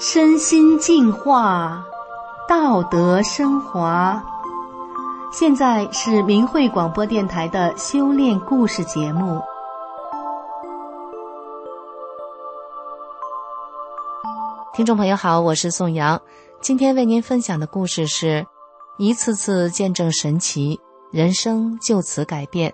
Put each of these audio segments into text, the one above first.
身心净化，道德升华。现在是明慧广播电台的修炼故事节目。听众朋友好，我是宋阳，今天为您分享的故事是：一次次见证神奇，人生就此改变。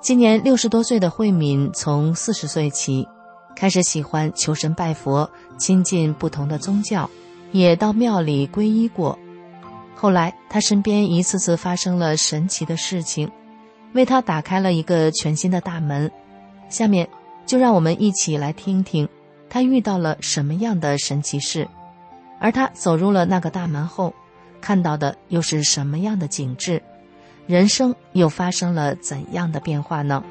今年六十多岁的慧敏，从四十岁起。开始喜欢求神拜佛，亲近不同的宗教，也到庙里皈依过。后来，他身边一次次发生了神奇的事情，为他打开了一个全新的大门。下面，就让我们一起来听听他遇到了什么样的神奇事，而他走入了那个大门后，看到的又是什么样的景致，人生又发生了怎样的变化呢？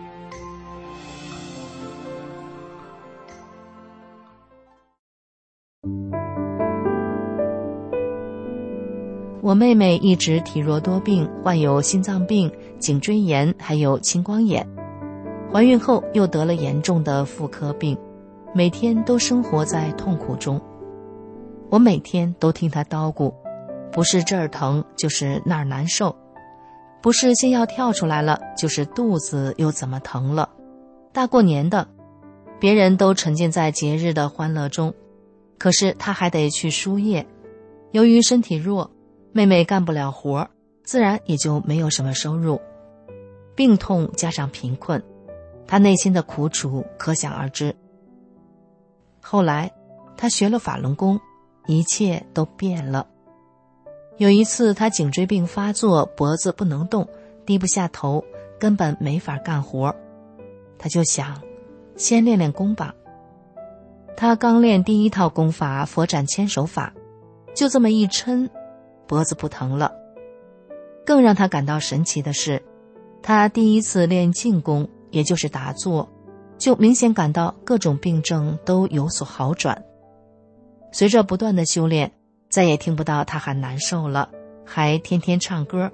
我妹妹一直体弱多病，患有心脏病、颈椎炎，还有青光眼。怀孕后又得了严重的妇科病，每天都生活在痛苦中。我每天都听她叨咕，不是这儿疼，就是那儿难受，不是心要跳出来了，就是肚子又怎么疼了。大过年的，别人都沉浸在节日的欢乐中，可是她还得去输液。由于身体弱。妹妹干不了活，自然也就没有什么收入。病痛加上贫困，她内心的苦楚可想而知。后来，她学了法轮功，一切都变了。有一次，她颈椎病发作，脖子不能动，低不下头，根本没法干活。她就想，先练练功吧。她刚练第一套功法佛斩千手法，就这么一抻。脖子不疼了。更让他感到神奇的是，他第一次练静功，也就是打坐，就明显感到各种病症都有所好转。随着不断的修炼，再也听不到他喊难受了，还天天唱歌。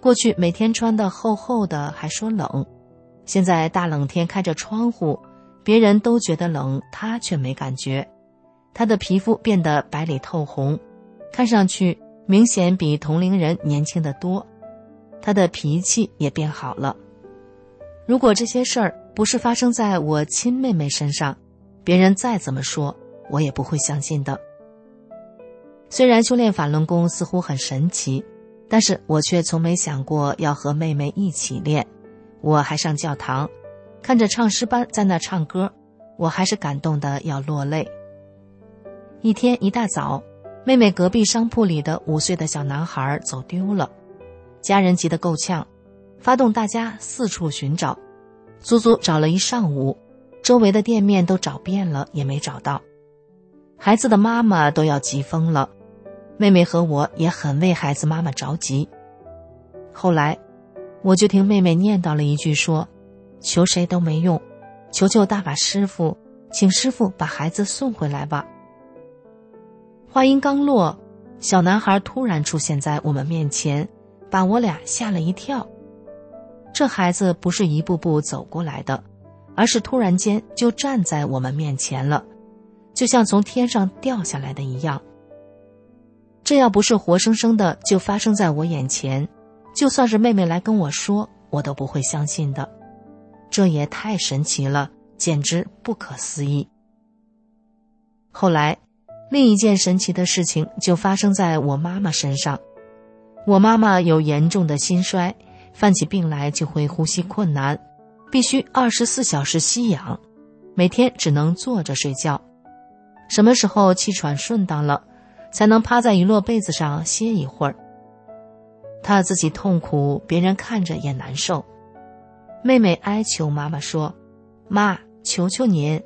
过去每天穿的厚厚的，还说冷，现在大冷天开着窗户，别人都觉得冷，他却没感觉。他的皮肤变得白里透红，看上去。明显比同龄人年轻的多，他的脾气也变好了。如果这些事儿不是发生在我亲妹妹身上，别人再怎么说，我也不会相信的。虽然修炼法轮功似乎很神奇，但是我却从没想过要和妹妹一起练。我还上教堂，看着唱诗班在那唱歌，我还是感动的要落泪。一天一大早。妹妹隔壁商铺里的五岁的小男孩走丢了，家人急得够呛，发动大家四处寻找，足足找了一上午，周围的店面都找遍了也没找到，孩子的妈妈都要急疯了，妹妹和我也很为孩子妈妈着急。后来，我就听妹妹念叨了一句说：“求谁都没用，求求大法师傅，请师傅把孩子送回来吧。”话音刚落，小男孩突然出现在我们面前，把我俩吓了一跳。这孩子不是一步步走过来的，而是突然间就站在我们面前了，就像从天上掉下来的一样。这要不是活生生的就发生在我眼前，就算是妹妹来跟我说，我都不会相信的。这也太神奇了，简直不可思议。后来。另一件神奇的事情就发生在我妈妈身上。我妈妈有严重的心衰，犯起病来就会呼吸困难，必须二十四小时吸氧，每天只能坐着睡觉。什么时候气喘顺当了，才能趴在一摞被子上歇一会儿。她自己痛苦，别人看着也难受。妹妹哀求妈妈说：“妈，求求您，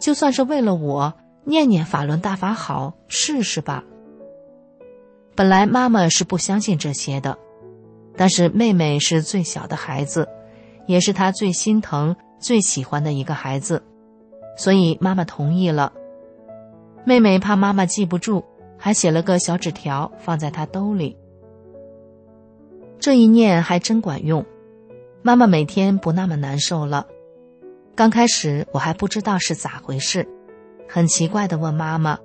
就算是为了我。”念念法轮大法好，试试吧。本来妈妈是不相信这些的，但是妹妹是最小的孩子，也是她最心疼、最喜欢的一个孩子，所以妈妈同意了。妹妹怕妈妈记不住，还写了个小纸条放在她兜里。这一念还真管用，妈妈每天不那么难受了。刚开始我还不知道是咋回事。很奇怪的问妈妈：“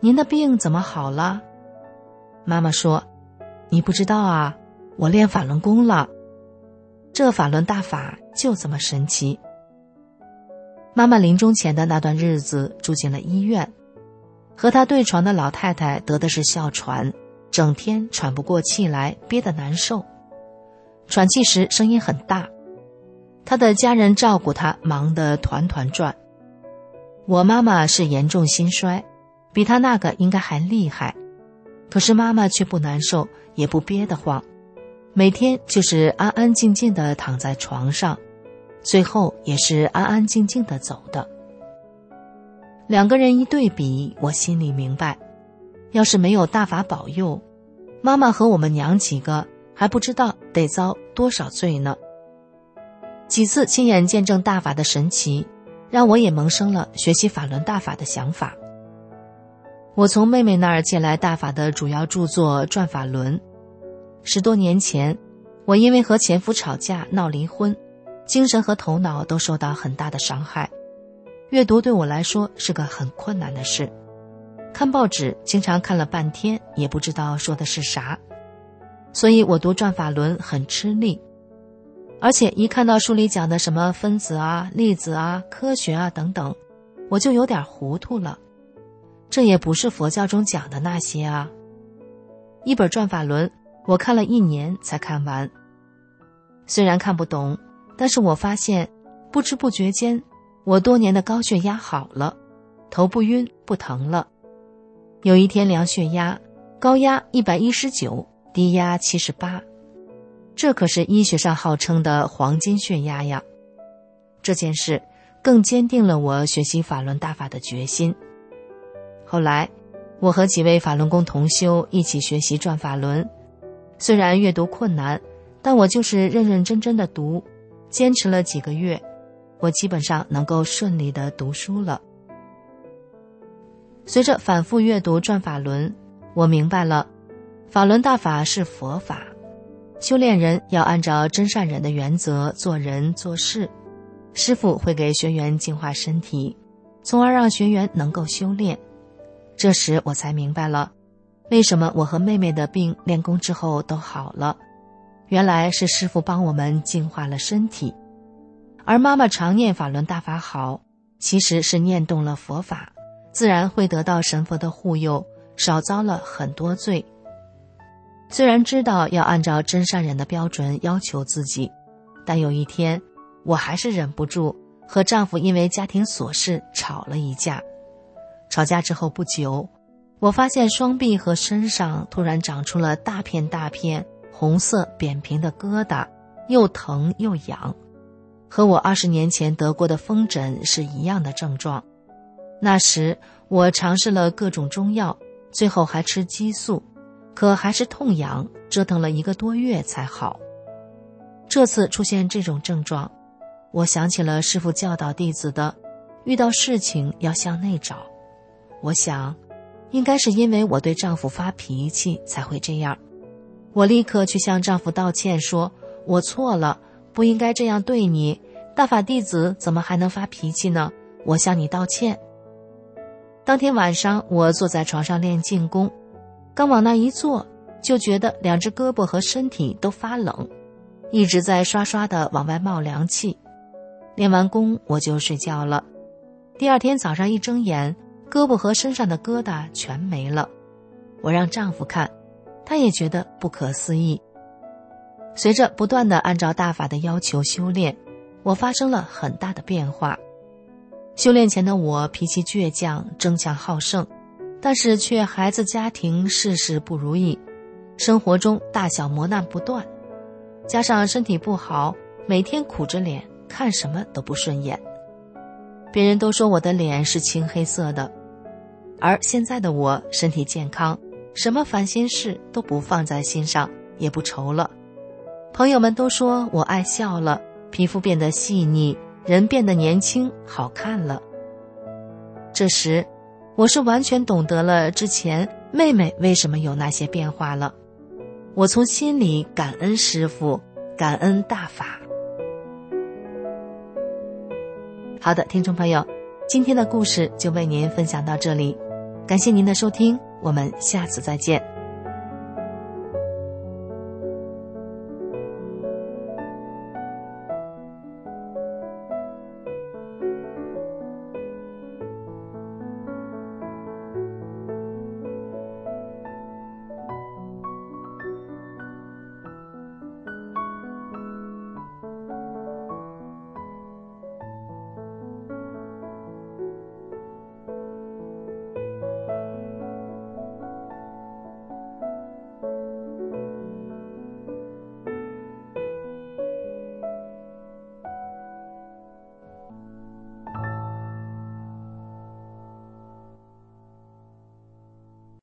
您的病怎么好了？”妈妈说：“你不知道啊，我练法轮功了。这法轮大法就这么神奇。”妈妈临终前的那段日子住进了医院，和她对床的老太太得的是哮喘，整天喘不过气来，憋得难受，喘气时声音很大。她的家人照顾她忙得团团转。我妈妈是严重心衰，比她那个应该还厉害，可是妈妈却不难受，也不憋得慌，每天就是安安静静的躺在床上。最后也是安安静静的走的。两个人一对比，我心里明白，要是没有大法保佑，妈妈和我们娘几个还不知道得遭多少罪呢。几次亲眼见证大法的神奇，让我也萌生了学习法轮大法的想法。我从妹妹那儿借来大法的主要著作《转法轮》。十多年前，我因为和前夫吵架闹离婚。精神和头脑都受到很大的伤害，阅读对我来说是个很困难的事。看报纸经常看了半天也不知道说的是啥，所以我读《转法轮》很吃力。而且一看到书里讲的什么分子啊、粒子啊、科学啊等等，我就有点糊涂了。这也不是佛教中讲的那些啊。一本《转法轮》，我看了一年才看完。虽然看不懂。但是我发现，不知不觉间，我多年的高血压好了，头不晕不疼了。有一天量血压，高压一百一十九，低压七十八，这可是医学上号称的黄金血压呀。这件事更坚定了我学习法轮大法的决心。后来，我和几位法轮功同修一起学习转法轮，虽然阅读困难，但我就是认认真真的读。坚持了几个月，我基本上能够顺利的读书了。随着反复阅读《转法轮》，我明白了，法轮大法是佛法，修炼人要按照真善忍的原则做人做事。师傅会给学员净化身体，从而让学员能够修炼。这时我才明白了，为什么我和妹妹的病练功之后都好了。原来是师傅帮我们净化了身体，而妈妈常念法轮大法好，其实是念动了佛法，自然会得到神佛的护佑，少遭了很多罪。虽然知道要按照真善人的标准要求自己，但有一天，我还是忍不住和丈夫因为家庭琐事吵了一架。吵架之后不久，我发现双臂和身上突然长出了大片大片。红色扁平的疙瘩，又疼又痒，和我二十年前得过的风疹是一样的症状。那时我尝试了各种中药，最后还吃激素，可还是痛痒，折腾了一个多月才好。这次出现这种症状，我想起了师傅教导弟子的：遇到事情要向内找。我想，应该是因为我对丈夫发脾气才会这样。我立刻去向丈夫道歉，说：“我错了，不应该这样对你。大法弟子怎么还能发脾气呢？我向你道歉。”当天晚上，我坐在床上练静功，刚往那一坐，就觉得两只胳膊和身体都发冷，一直在刷刷的往外冒凉气。练完功，我就睡觉了。第二天早上一睁眼，胳膊和身上的疙瘩全没了。我让丈夫看。他也觉得不可思议。随着不断的按照大法的要求修炼，我发生了很大的变化。修炼前的我脾气倔强、争强好胜，但是却孩子家庭事事不如意，生活中大小磨难不断，加上身体不好，每天苦着脸，看什么都不顺眼。别人都说我的脸是青黑色的，而现在的我身体健康。什么烦心事都不放在心上，也不愁了。朋友们都说我爱笑了，皮肤变得细腻，人变得年轻好看了。这时，我是完全懂得了之前妹妹为什么有那些变化了。我从心里感恩师傅，感恩大法。好的，听众朋友，今天的故事就为您分享到这里。感谢您的收听，我们下次再见。